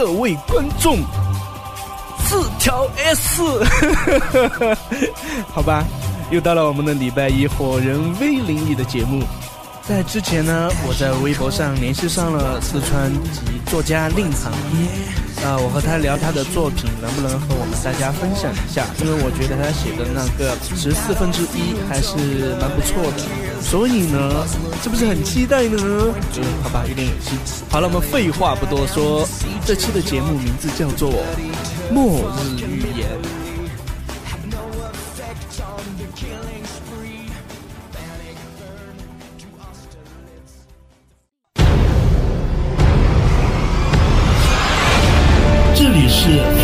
各位观众，四条 S，好吧，又到了我们的礼拜一火人微灵异的节目。在之前呢，我在微博上联系上了四川籍作家令行一，啊，我和他聊他的作品，能不能和我们大家分享一下？因为我觉得他写的那个十四分之一还是蛮不错的，所以呢，是不是很期待呢？嗯，好吧，有点恶心。好了，我们废话不多说，这期的节目名字叫做《末日预言》。这里是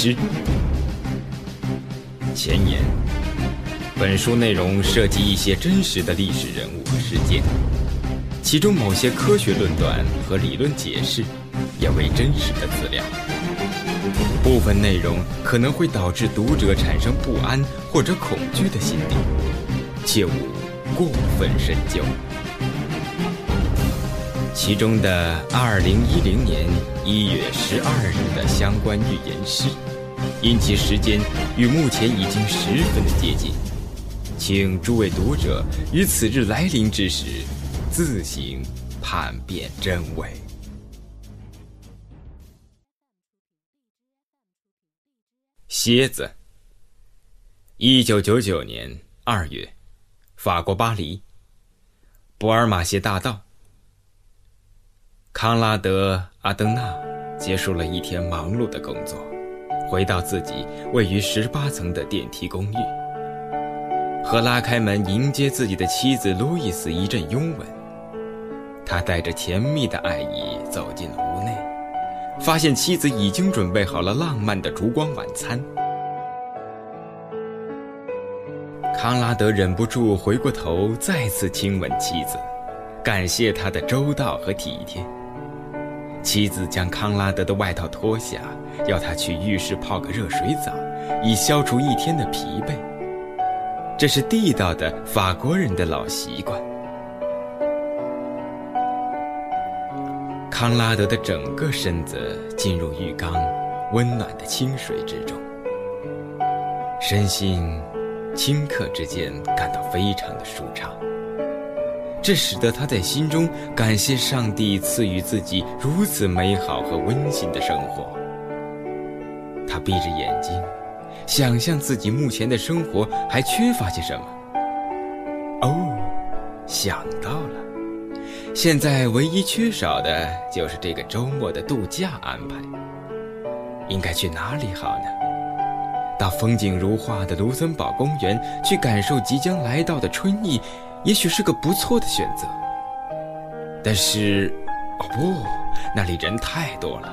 师》前言：本书内容涉及一些真实的历史人物和事件，其中某些科学论断和理论解释也为真实的资料。部分内容可能会导致读者产生不安或者恐惧的心理，切勿过分深究。其中的二零一零年一月十二日的相关预言诗，因其时间与目前已经十分的接近，请诸位读者于此日来临之时，自行判辨真伪。蝎子。一九九九年二月，法国巴黎，博尔马歇大道。康拉德·阿登纳结束了一天忙碌的工作，回到自己位于十八层的电梯公寓，和拉开门迎接自己的妻子路易斯一阵拥吻。他带着甜蜜的爱意走进屋内，发现妻子已经准备好了浪漫的烛光晚餐。康拉德忍不住回过头，再次亲吻妻子，感谢她的周到和体贴。妻子将康拉德的外套脱下，要他去浴室泡个热水澡，以消除一天的疲惫。这是地道的法国人的老习惯。康拉德的整个身子进入浴缸温暖的清水之中，身心顷刻之间感到非常的舒畅。这使得他在心中感谢上帝赐予自己如此美好和温馨的生活。他闭着眼睛，想象自己目前的生活还缺乏些什么。哦，想到了，现在唯一缺少的就是这个周末的度假安排。应该去哪里好呢？到风景如画的卢森堡公园去感受即将来到的春意。也许是个不错的选择，但是，哦不，那里人太多了。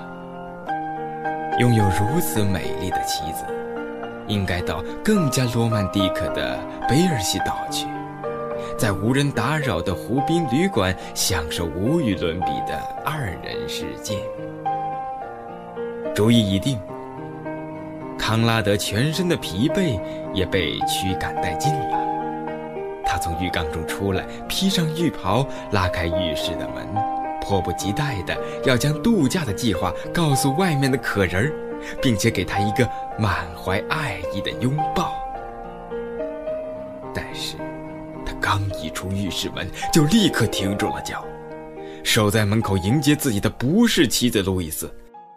拥有如此美丽的妻子，应该到更加罗曼蒂克的贝尔西岛去，在无人打扰的湖滨旅馆享受无与伦比的二人世界。主意已定，康拉德全身的疲惫也被驱赶殆尽了。他从浴缸中出来，披上浴袍，拉开浴室的门，迫不及待的要将度假的计划告诉外面的可人儿，并且给他一个满怀爱意的拥抱。但是，他刚一出浴室门，就立刻停住了脚。守在门口迎接自己的不是妻子路易斯，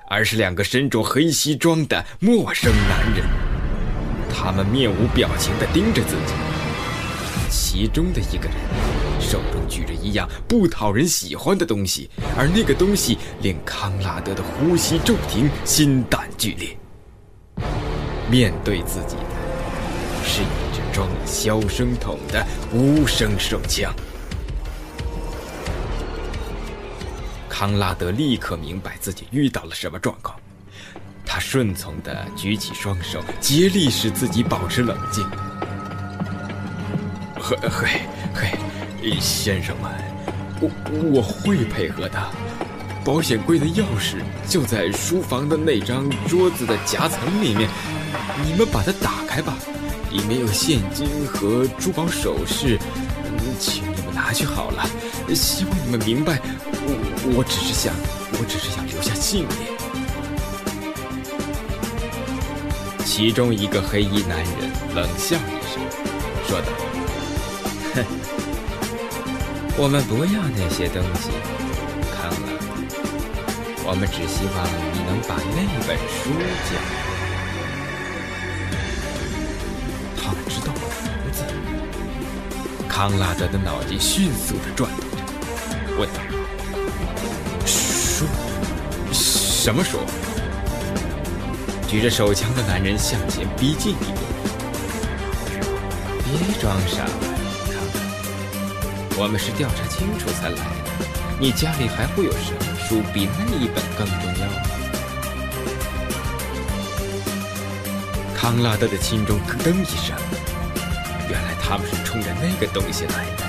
而是两个身着黑西装的陌生男人。他们面无表情地盯着自己。其中的一个人手中举着一样不讨人喜欢的东西，而那个东西令康拉德的呼吸骤停，心胆俱裂。面对自己的是一支装了消声筒的无声手枪。康拉德立刻明白自己遇到了什么状况，他顺从地举起双手，竭力使自己保持冷静。嘿，嘿，嘿，先生们，我我会配合的。保险柜的钥匙就在书房的那张桌子的夹层里面，你们把它打开吧，里面有现金和珠宝首饰，请你们拿去好了。希望你们明白，我我只是想，我只是想留下信念。其中一个黑衣男人冷笑一声，说道：“，我们不要那些东西，康了。我们只希望你能把那本书交。他们知道我的名字。”康拉德的脑筋迅速的转动着，问：“书？什么书？”举着手枪的男人向前逼近一步，别装傻，我们是调查清楚才来的。你家里还会有什么书比那一本更重要吗？康拉德的心中咯噔一声，原来他们是冲着那个东西来的。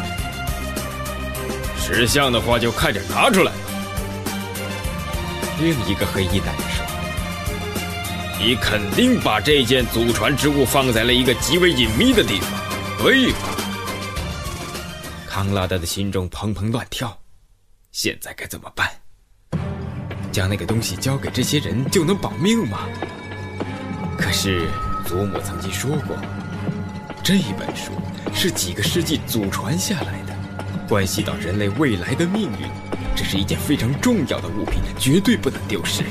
识相的话就快点拿出来吧。另一个黑衣男人说。你肯定把这件祖传之物放在了一个极为隐秘的地方，对吧？康拉德的心中砰砰乱跳。现在该怎么办？将那个东西交给这些人就能保命吗？可是祖母曾经说过，这本书是几个世纪祖传下来的，关系到人类未来的命运，这是一件非常重要的物品，绝对不能丢失。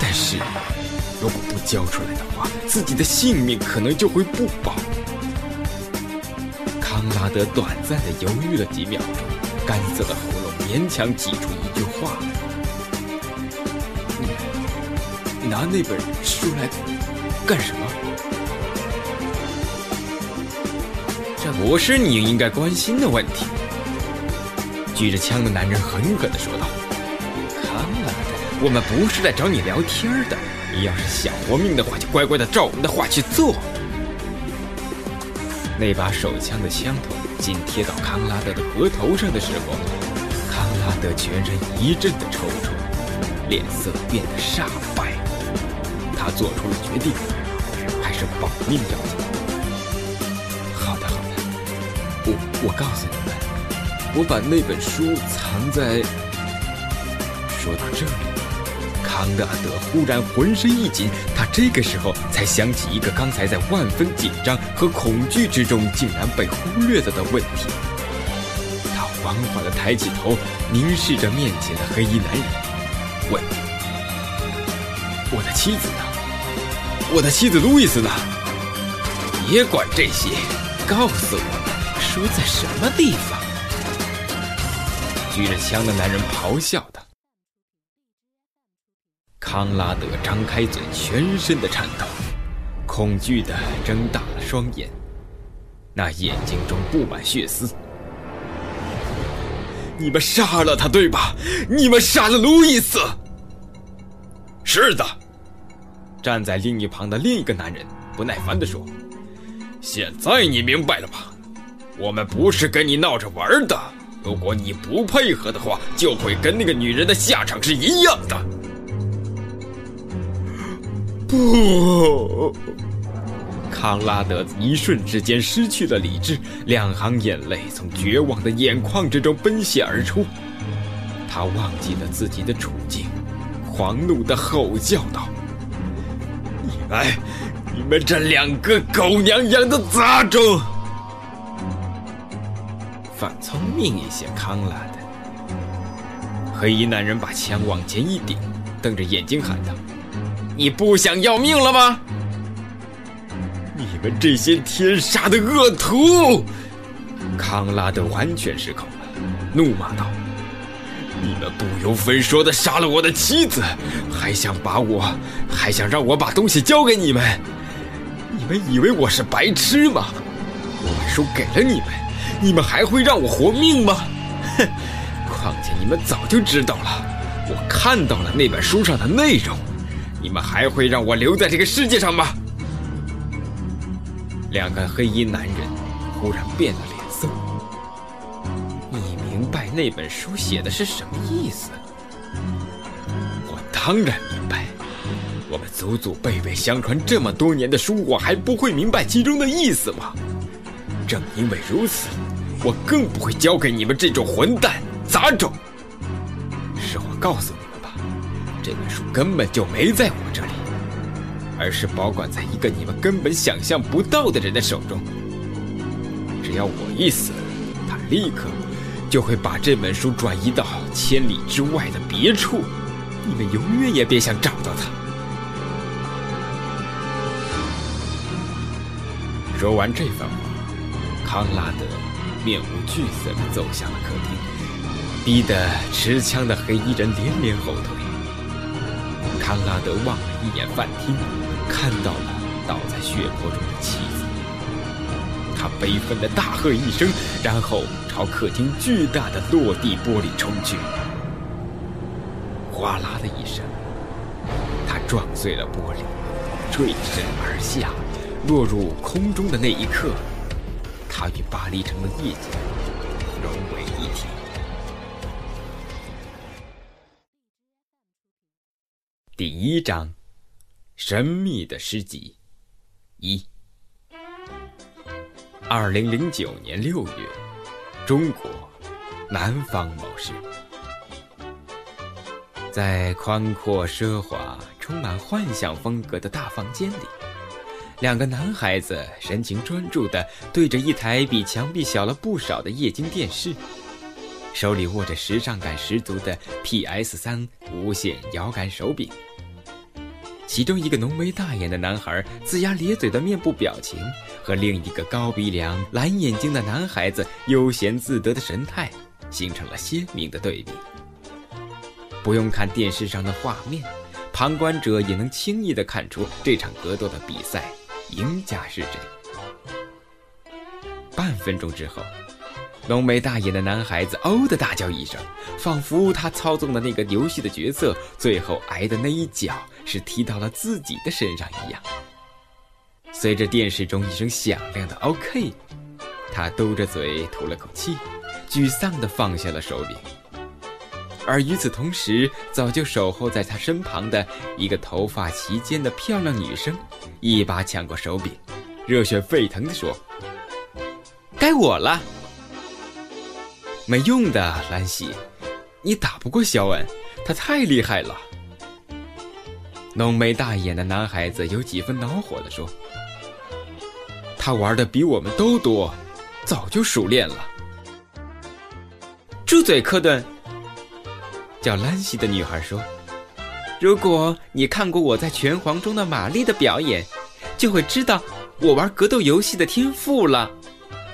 但是。如果不交出来的话，自己的性命可能就会不保。德短暂的犹豫了几秒钟，干涩的喉咙勉强挤出一句话：“你拿那本书来干什么？”这不是你应该关心的问题。举着枪的男人狠狠地说道：“康拉德，我们不是来找你聊天的。”你要是想活命的话，就乖乖的照我们的话去做。那把手枪的枪头紧贴到康拉德的额头上的时候，康拉德全身一阵的抽搐，脸色变得煞白。他做出了决定，还是保命要紧。好的，好的，我我告诉你们，我把那本书藏在……说到这里。康纳德忽然浑身一紧，他这个时候才想起一个刚才在万分紧张和恐惧之中竟然被忽略了的问题。他缓缓地抬起头，凝视着面前的黑衣男人，问：“我的妻子呢？我的妻子路易斯呢？别管这些，告诉我，书在什么地方？”举着枪的男人咆哮道。康拉德张开嘴，全身的颤抖，恐惧的睁大了双眼，那眼睛中布满血丝。你们杀了他，对吧？你们杀了路易斯。是的。站在另一旁的另一个男人不耐烦地说：“现在你明白了吧？我们不是跟你闹着玩的。如果你不配合的话，就会跟那个女人的下场是一样的。”不，康拉德一瞬之间失去了理智，两行眼泪从绝望的眼眶之中奔泻而出。他忘记了自己的处境，狂怒的吼叫道：“你们，你们这两个狗娘养的杂种！”放聪明一些，康拉德。黑衣男人把枪往前一顶，瞪着眼睛喊道。你不想要命了吗？你们这些天杀的恶徒！康拉德完全失控了，怒骂道：“你们不由分说的杀了我的妻子，还想把我，还想让我把东西交给你们？你们以为我是白痴吗？我把书给了你们，你们还会让我活命吗？哼！况且你们早就知道了，我看到了那本书上的内容。”你们还会让我留在这个世界上吗？两个黑衣男人忽然变了脸色，你明白那本书写的是什么意思。我当然明白，我们祖祖辈辈相传这么多年的书，我还不会明白其中的意思吗？正因为如此，我更不会交给你们这种混蛋杂种。实话告诉你，这本书根本就没在我这里，而是保管在一个你们根本想象不到的人的手中。只要我一死，他立刻就会把这本书转移到千里之外的别处，你们永远也别想找到它。说完这番话，康拉德面无惧色地走向了客厅，逼得持枪的黑衣人连连后退。安拉德望了一眼饭厅，看到了倒在血泊中的妻子。他悲愤地大喝一声，然后朝客厅巨大的落地玻璃冲去。哗啦的一声，他撞碎了玻璃，坠身而下，落入空中的那一刻，他与巴黎城的夜景第一章：神秘的诗集一。二零零九年六月，中国南方某市，在宽阔、奢华、充满幻想风格的大房间里，两个男孩子神情专注地对着一台比墙壁小了不少的液晶电视，手里握着时尚感十足的 PS 三无线摇杆手柄。其中一个浓眉大眼的男孩龇牙咧嘴的面部表情，和另一个高鼻梁、蓝眼睛的男孩子悠闲自得的神态，形成了鲜明的对比。不用看电视上的画面，旁观者也能轻易地看出这场格斗的比赛赢家是谁。半分钟之后。浓眉大眼的男孩子“哦”的大叫一声，仿佛他操纵的那个游戏的角色最后挨的那一脚是踢到了自己的身上一样。随着电视中一声响亮的 “OK”，他嘟着嘴吐了口气，沮丧地放下了手柄。而与此同时，早就守候在他身旁的一个头发齐肩的漂亮女生，一把抢过手柄，热血沸腾地说：“该我了。”没用的，兰西，你打不过肖恩，他太厉害了。浓眉大眼的男孩子有几分恼火地说：“他玩的比我们都多，早就熟练了。”住嘴，科顿！叫兰西的女孩说：“如果你看过我在拳皇中的玛丽的表演，就会知道我玩格斗游戏的天赋了。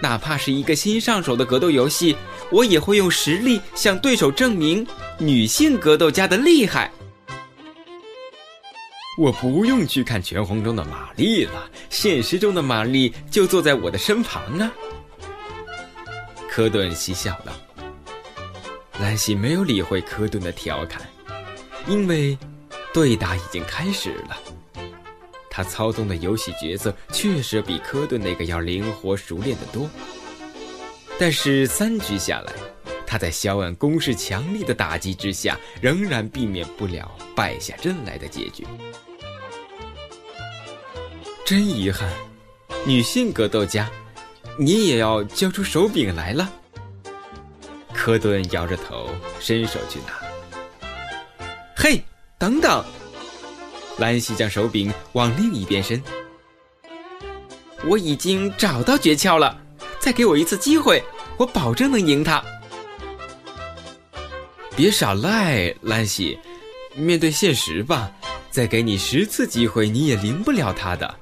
哪怕是一个新上手的格斗游戏。”我也会用实力向对手证明女性格斗家的厉害。我不用去看拳皇中的玛丽了，现实中的玛丽就坐在我的身旁啊。科顿嬉笑道。兰西没有理会科顿的调侃，因为对打已经开始了。他操纵的游戏角色确实比科顿那个要灵活熟练的多。但是三局下来，他在肖恩攻势强力的打击之下，仍然避免不了败下阵来的结局。真遗憾，女性格斗家，你也要交出手柄来了。科顿摇着头，伸手去拿。嘿，等等！兰西将手柄往另一边伸。我已经找到诀窍了。再给我一次机会，我保证能赢他。别耍赖，兰西，面对现实吧。再给你十次机会，你也赢不了他的。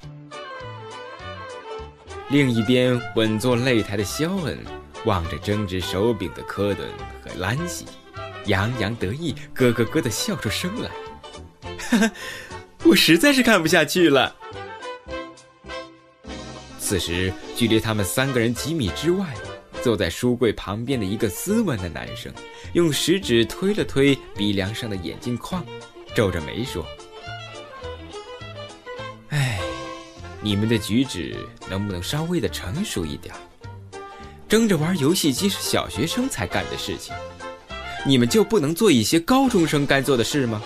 另一边稳坐擂台的肖恩望着争执手柄的科顿和兰西，洋洋得意，咯咯咯的笑出声来。哈哈，我实在是看不下去了。此时，距离他们三个人几米之外，坐在书柜旁边的一个斯文的男生，用食指推了推鼻梁上的眼镜框，皱着眉说：“哎，你们的举止能不能稍微的成熟一点？争着玩游戏机是小学生才干的事情，你们就不能做一些高中生该做的事吗？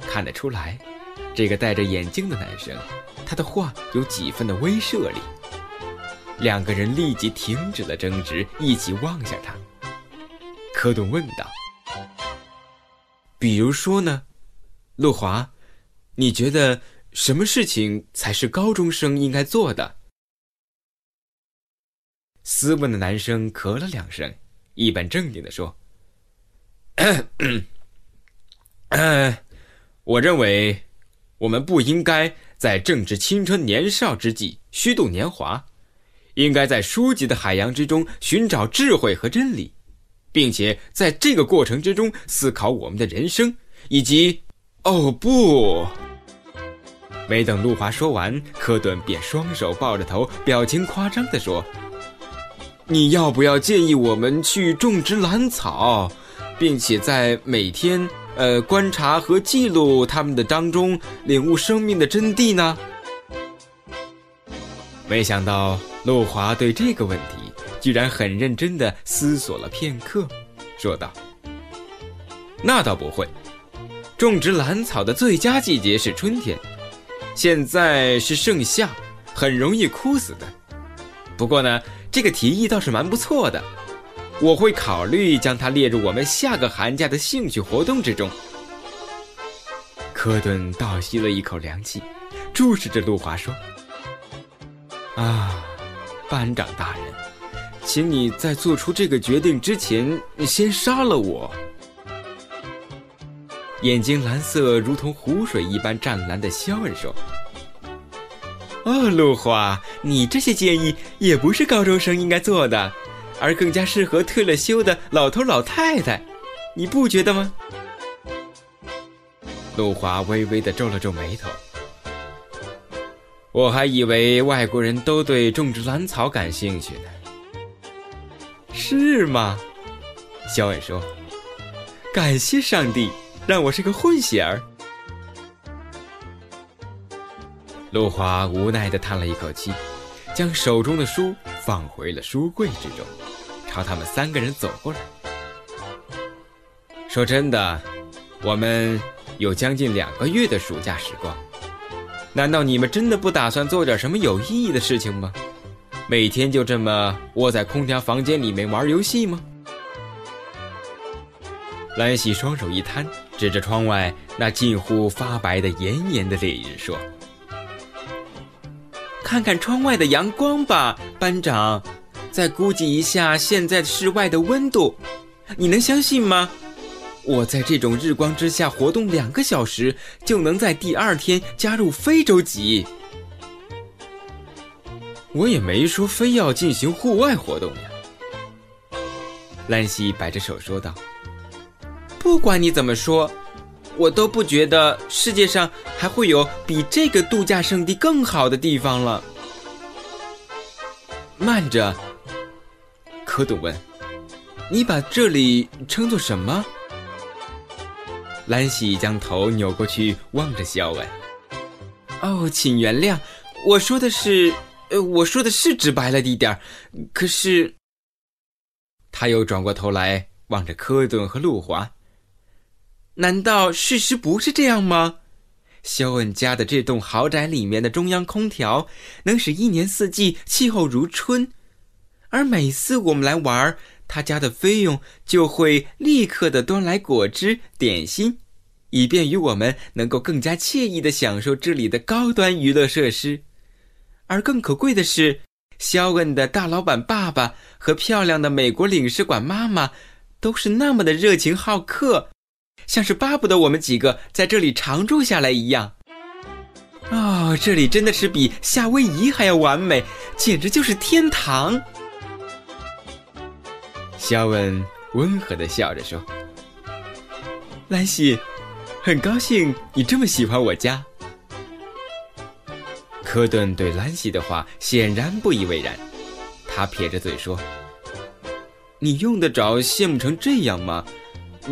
看得出来，这个戴着眼镜的男生，他的话有几分的威慑力。两个人立即停止了争执，一起望向他。柯顿问道：“比如说呢，陆华，你觉得什么事情才是高中生应该做的？”斯文的男生咳了两声，一本正经的说：“嗯，我认为，我们不应该在正值青春年少之际虚度年华，应该在书籍的海洋之中寻找智慧和真理，并且在这个过程之中思考我们的人生以及……哦不！”没等陆华说完，柯顿便双手抱着头，表情夸张的说。你要不要建议我们去种植兰草，并且在每天呃观察和记录他们的当中领悟生命的真谛呢？没想到陆华对这个问题居然很认真的思索了片刻，说道：“那倒不会，种植兰草的最佳季节是春天，现在是盛夏，很容易枯死的。不过呢。”这个提议倒是蛮不错的，我会考虑将它列入我们下个寒假的兴趣活动之中。科顿倒吸了一口凉气，注视着路华说：“啊，班长大人，请你在做出这个决定之前，先杀了我。”眼睛蓝色如同湖水一般湛蓝的肖恩说。哦，陆华，你这些建议也不是高中生应该做的，而更加适合退了休的老头老太太，你不觉得吗？陆华微微的皱了皱眉头。我还以为外国人都对种植兰草感兴趣呢。是吗？小婉说：“感谢上帝，让我是个混血儿。”陆华无奈的叹了一口气，将手中的书放回了书柜之中，朝他们三个人走过来。说真的，我们有将近两个月的暑假时光，难道你们真的不打算做点什么有意义的事情吗？每天就这么窝在空调房间里面玩游戏吗？兰喜双手一摊，指着窗外那近乎发白的炎炎的烈日说。看看窗外的阳光吧，班长。再估计一下现在室外的温度，你能相信吗？我在这种日光之下活动两个小时，就能在第二天加入非洲籍。我也没说非要进行户外活动呀。兰西摆着手说道：“不管你怎么说。”我都不觉得世界上还会有比这个度假胜地更好的地方了。慢着，科顿问：“你把这里称作什么？”兰喜将头扭过去望着肖恩。哦，请原谅，我说的是，呃，我说的是直白了一点。可是，他又转过头来望着柯顿和路华。难道事实不是这样吗？肖恩家的这栋豪宅里面的中央空调能使一年四季气候如春，而每次我们来玩，他家的菲佣就会立刻的端来果汁、点心，以便于我们能够更加惬意的享受这里的高端娱乐设施。而更可贵的是，肖恩的大老板爸爸和漂亮的美国领事馆妈妈都是那么的热情好客。像是巴不得我们几个在这里常住下来一样。哦，这里真的是比夏威夷还要完美，简直就是天堂。肖恩温和的笑着说：“兰西，很高兴你这么喜欢我家。”科顿对兰西的话显然不以为然，他撇着嘴说：“你用得着羡慕成这样吗？”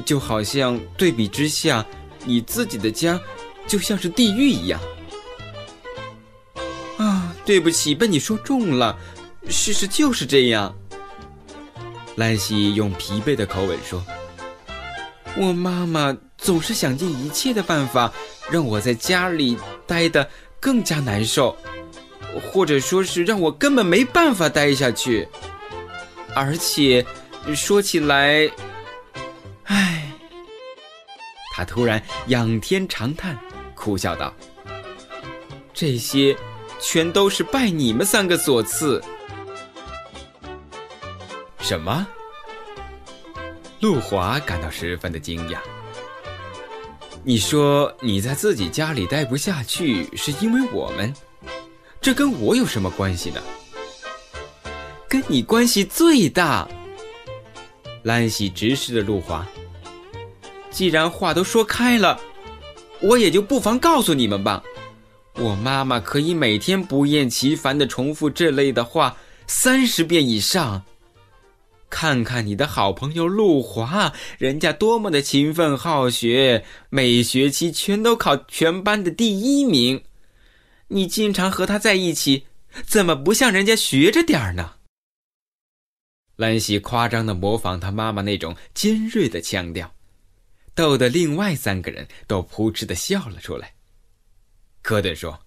就好像对比之下，你自己的家就像是地狱一样。啊，对不起，被你说中了。事实就是这样。兰西用疲惫的口吻说：“我妈妈总是想尽一切的办法，让我在家里待得更加难受，或者说是让我根本没办法待下去。而且，说起来，”他突然仰天长叹，苦笑道：“这些，全都是拜你们三个所赐。”什么？陆华感到十分的惊讶。你说你在自己家里待不下去，是因为我们？这跟我有什么关系呢？跟你关系最大。兰喜直视着陆华。既然话都说开了，我也就不妨告诉你们吧。我妈妈可以每天不厌其烦地重复这类的话三十遍以上。看看你的好朋友陆华，人家多么的勤奋好学，每学期全都考全班的第一名。你经常和他在一起，怎么不向人家学着点儿呢？兰西夸张的模仿他妈妈那种尖锐的腔调，逗得另外三个人都扑哧的笑了出来。科顿说：“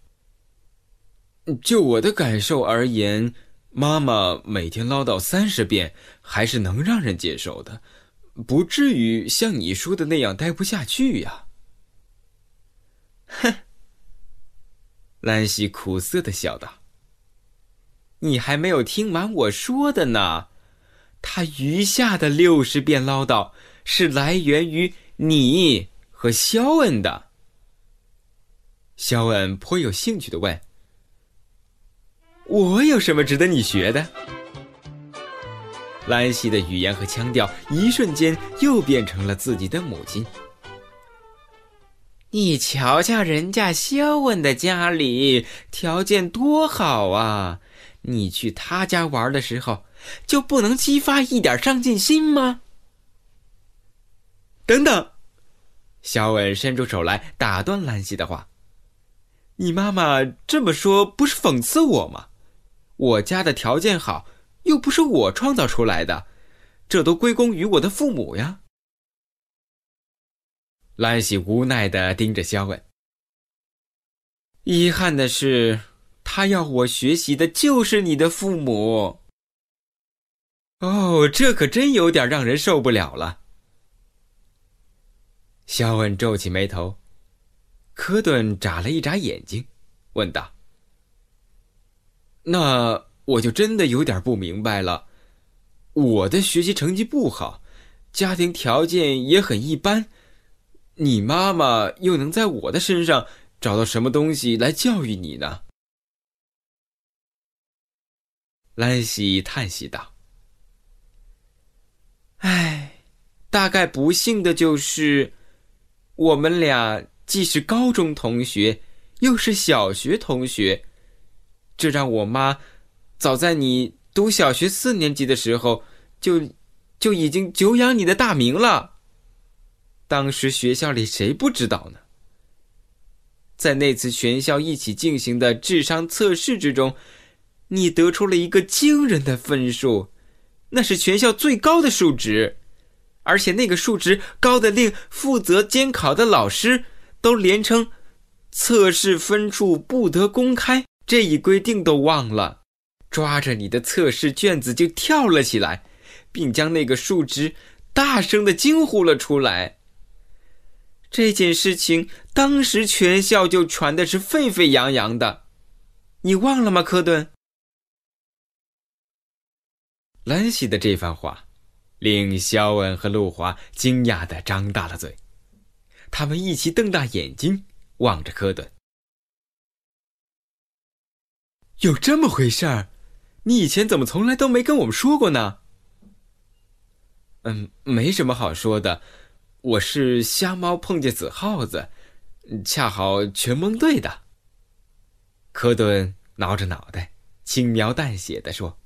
就我的感受而言。”妈妈每天唠叨三十遍，还是能让人接受的，不至于像你说的那样待不下去呀。哼，兰西苦涩的笑道：“你还没有听完我说的呢，他余下的六十遍唠叨是来源于你和肖恩的。”肖恩颇有兴趣的问。我有什么值得你学的？兰西的语言和腔调一瞬间又变成了自己的母亲。你瞧瞧人家肖恩的家里条件多好啊！你去他家玩的时候，就不能激发一点上进心吗？等等，肖恩伸出手来打断兰西的话：“你妈妈这么说，不是讽刺我吗？”我家的条件好，又不是我创造出来的，这都归功于我的父母呀。兰喜无奈的盯着肖恩。遗憾的是，他要我学习的就是你的父母。哦，这可真有点让人受不了了。肖恩皱起眉头，科顿眨了一眨眼睛，问道。那我就真的有点不明白了，我的学习成绩不好，家庭条件也很一般，你妈妈又能在我的身上找到什么东西来教育你呢？兰西叹息道：“唉，大概不幸的就是，我们俩既是高中同学，又是小学同学。”这让我妈，早在你读小学四年级的时候，就就已经久仰你的大名了。当时学校里谁不知道呢？在那次全校一起进行的智商测试之中，你得出了一个惊人的分数，那是全校最高的数值，而且那个数值高的令负责监考的老师都连称测试分数不得公开。这一规定都忘了，抓着你的测试卷子就跳了起来，并将那个数值大声的惊呼了出来。这件事情当时全校就传的是沸沸扬扬的，你忘了吗，科顿？兰西的这番话，令肖恩和陆华惊讶的张大了嘴，他们一起瞪大眼睛望着科顿。有这么回事儿？你以前怎么从来都没跟我们说过呢？嗯，没什么好说的，我是瞎猫碰见死耗子，恰好全蒙对的。科顿挠着脑袋，轻描淡写的说：“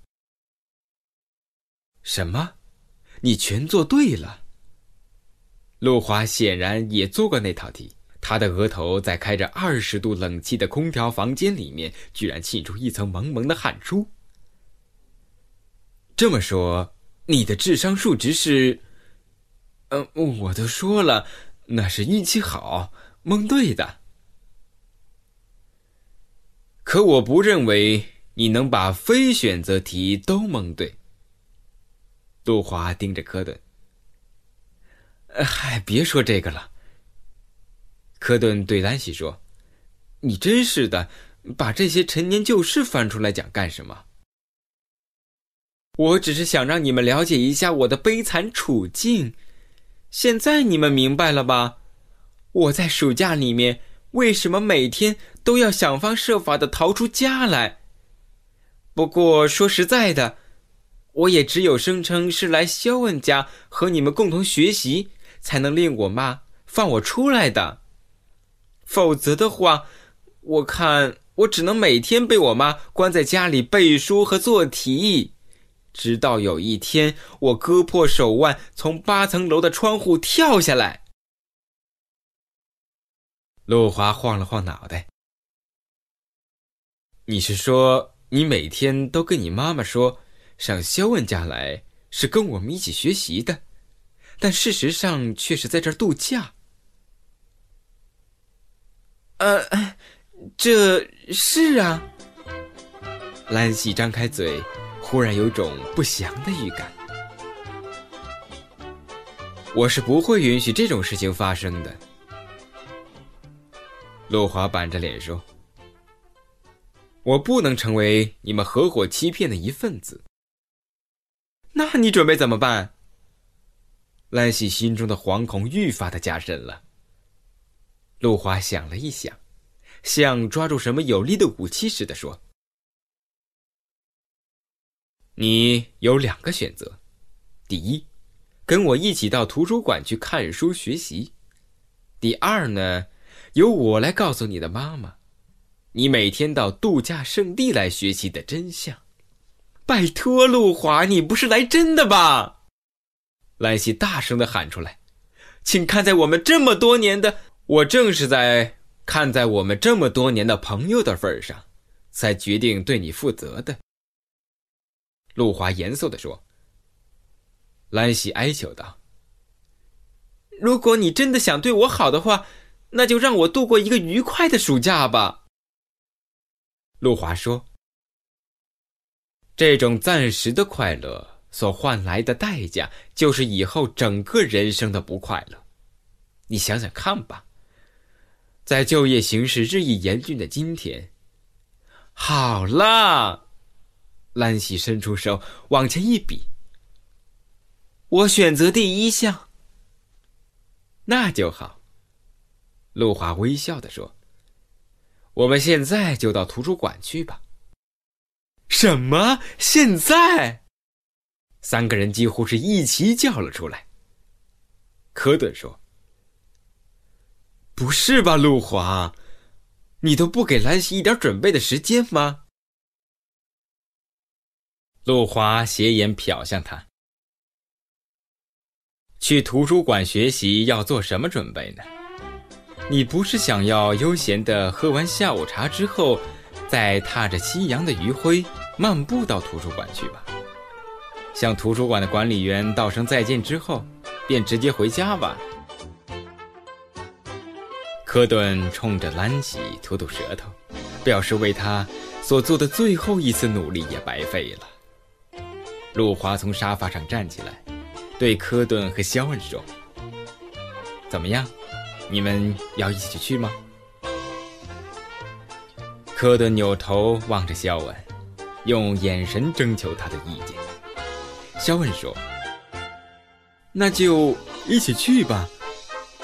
什么？你全做对了？”陆华显然也做过那套题。他的额头在开着二十度冷气的空调房间里面，居然沁出一层蒙蒙的汗珠。这么说，你的智商数值是……嗯，我都说了，那是运气好，蒙对的。可我不认为你能把非选择题都蒙对。杜华盯着科顿。嗨，别说这个了。科顿对兰西说：“你真是的，把这些陈年旧事翻出来讲干什么？”我只是想让你们了解一下我的悲惨处境。现在你们明白了吧？我在暑假里面为什么每天都要想方设法的逃出家来？不过说实在的，我也只有声称是来肖恩家和你们共同学习，才能令我妈放我出来的。否则的话，我看我只能每天被我妈关在家里背书和做题。直到有一天，我割破手腕，从八层楼的窗户跳下来。陆华晃了晃脑袋：“你是说，你每天都跟你妈妈说，上肖恩家来是跟我们一起学习的，但事实上却是在这儿度假？”“呃，这是啊。”兰西张开嘴。忽然有种不祥的预感。我是不会允许这种事情发生的。陆华板着脸说：“我不能成为你们合伙欺骗的一份子。”那你准备怎么办？兰喜心中的惶恐愈发的加深了。陆华想了一想，像抓住什么有力的武器似的说。你有两个选择：第一，跟我一起到图书馆去看书学习；第二呢，由我来告诉你的妈妈，你每天到度假胜地来学习的真相。拜托，陆华，你不是来真的吧？兰西大声的喊出来：“请看在我们这么多年的……我正是在看在我们这么多年的朋友的份上，才决定对你负责的。”陆华严肃的说：“兰喜哀求道：‘如果你真的想对我好的话，那就让我度过一个愉快的暑假吧。’”陆华说：“这种暂时的快乐所换来的代价，就是以后整个人生的不快乐。你想想看吧，在就业形势日益严峻的今天，好了。”兰喜伸出手往前一比，我选择第一项。那就好。陆华微笑的说：“我们现在就到图书馆去吧。”什么？现在？三个人几乎是一齐叫了出来。科顿说：“不是吧，路华，你都不给兰西一点准备的时间吗？”路华斜眼瞟向他：“去图书馆学习要做什么准备呢？你不是想要悠闲的喝完下午茶之后，再踏着夕阳的余晖漫步到图书馆去吧？向图书馆的管理员道声再见之后，便直接回家吧？”科顿冲着兰喜吐吐舌头，表示为他所做的最后一次努力也白费了。陆华从沙发上站起来，对科顿和肖恩说：“怎么样，你们要一起去吗？”科顿扭头望着肖恩，用眼神征求他的意见。肖恩说：“那就一起去吧，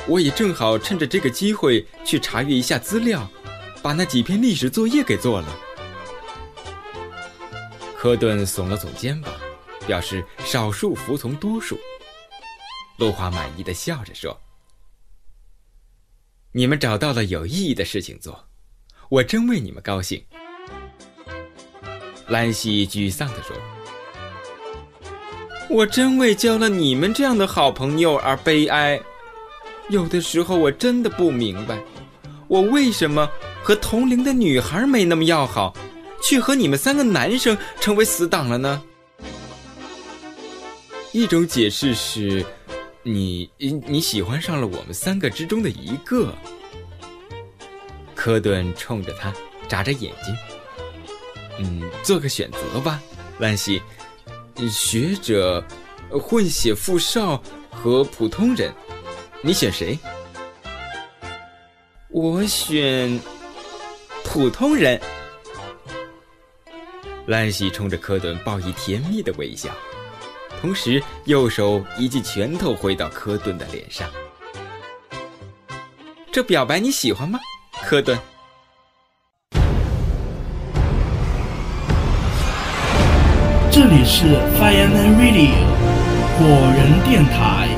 我也正好趁着这个机会去查阅一下资料，把那几篇历史作业给做了。”科顿耸了耸肩膀。表示少数服从多数。露华满意的笑着说：“你们找到了有意义的事情做，我真为你们高兴。”兰西沮丧的说：“我真为交了你们这样的好朋友而悲哀。有的时候我真的不明白，我为什么和同龄的女孩没那么要好，却和你们三个男生成为死党了呢？”一种解释是，你你喜欢上了我们三个之中的一个。科顿冲着他眨着眼睛。嗯，做个选择吧，兰西。学者、混血富少和普通人，你选谁？我选普通人。兰西冲着科顿报以甜蜜的微笑，同时右手一记拳头挥到科顿的脸上。这表白你喜欢吗？科顿，这里是 Fireman Radio 果仁电台。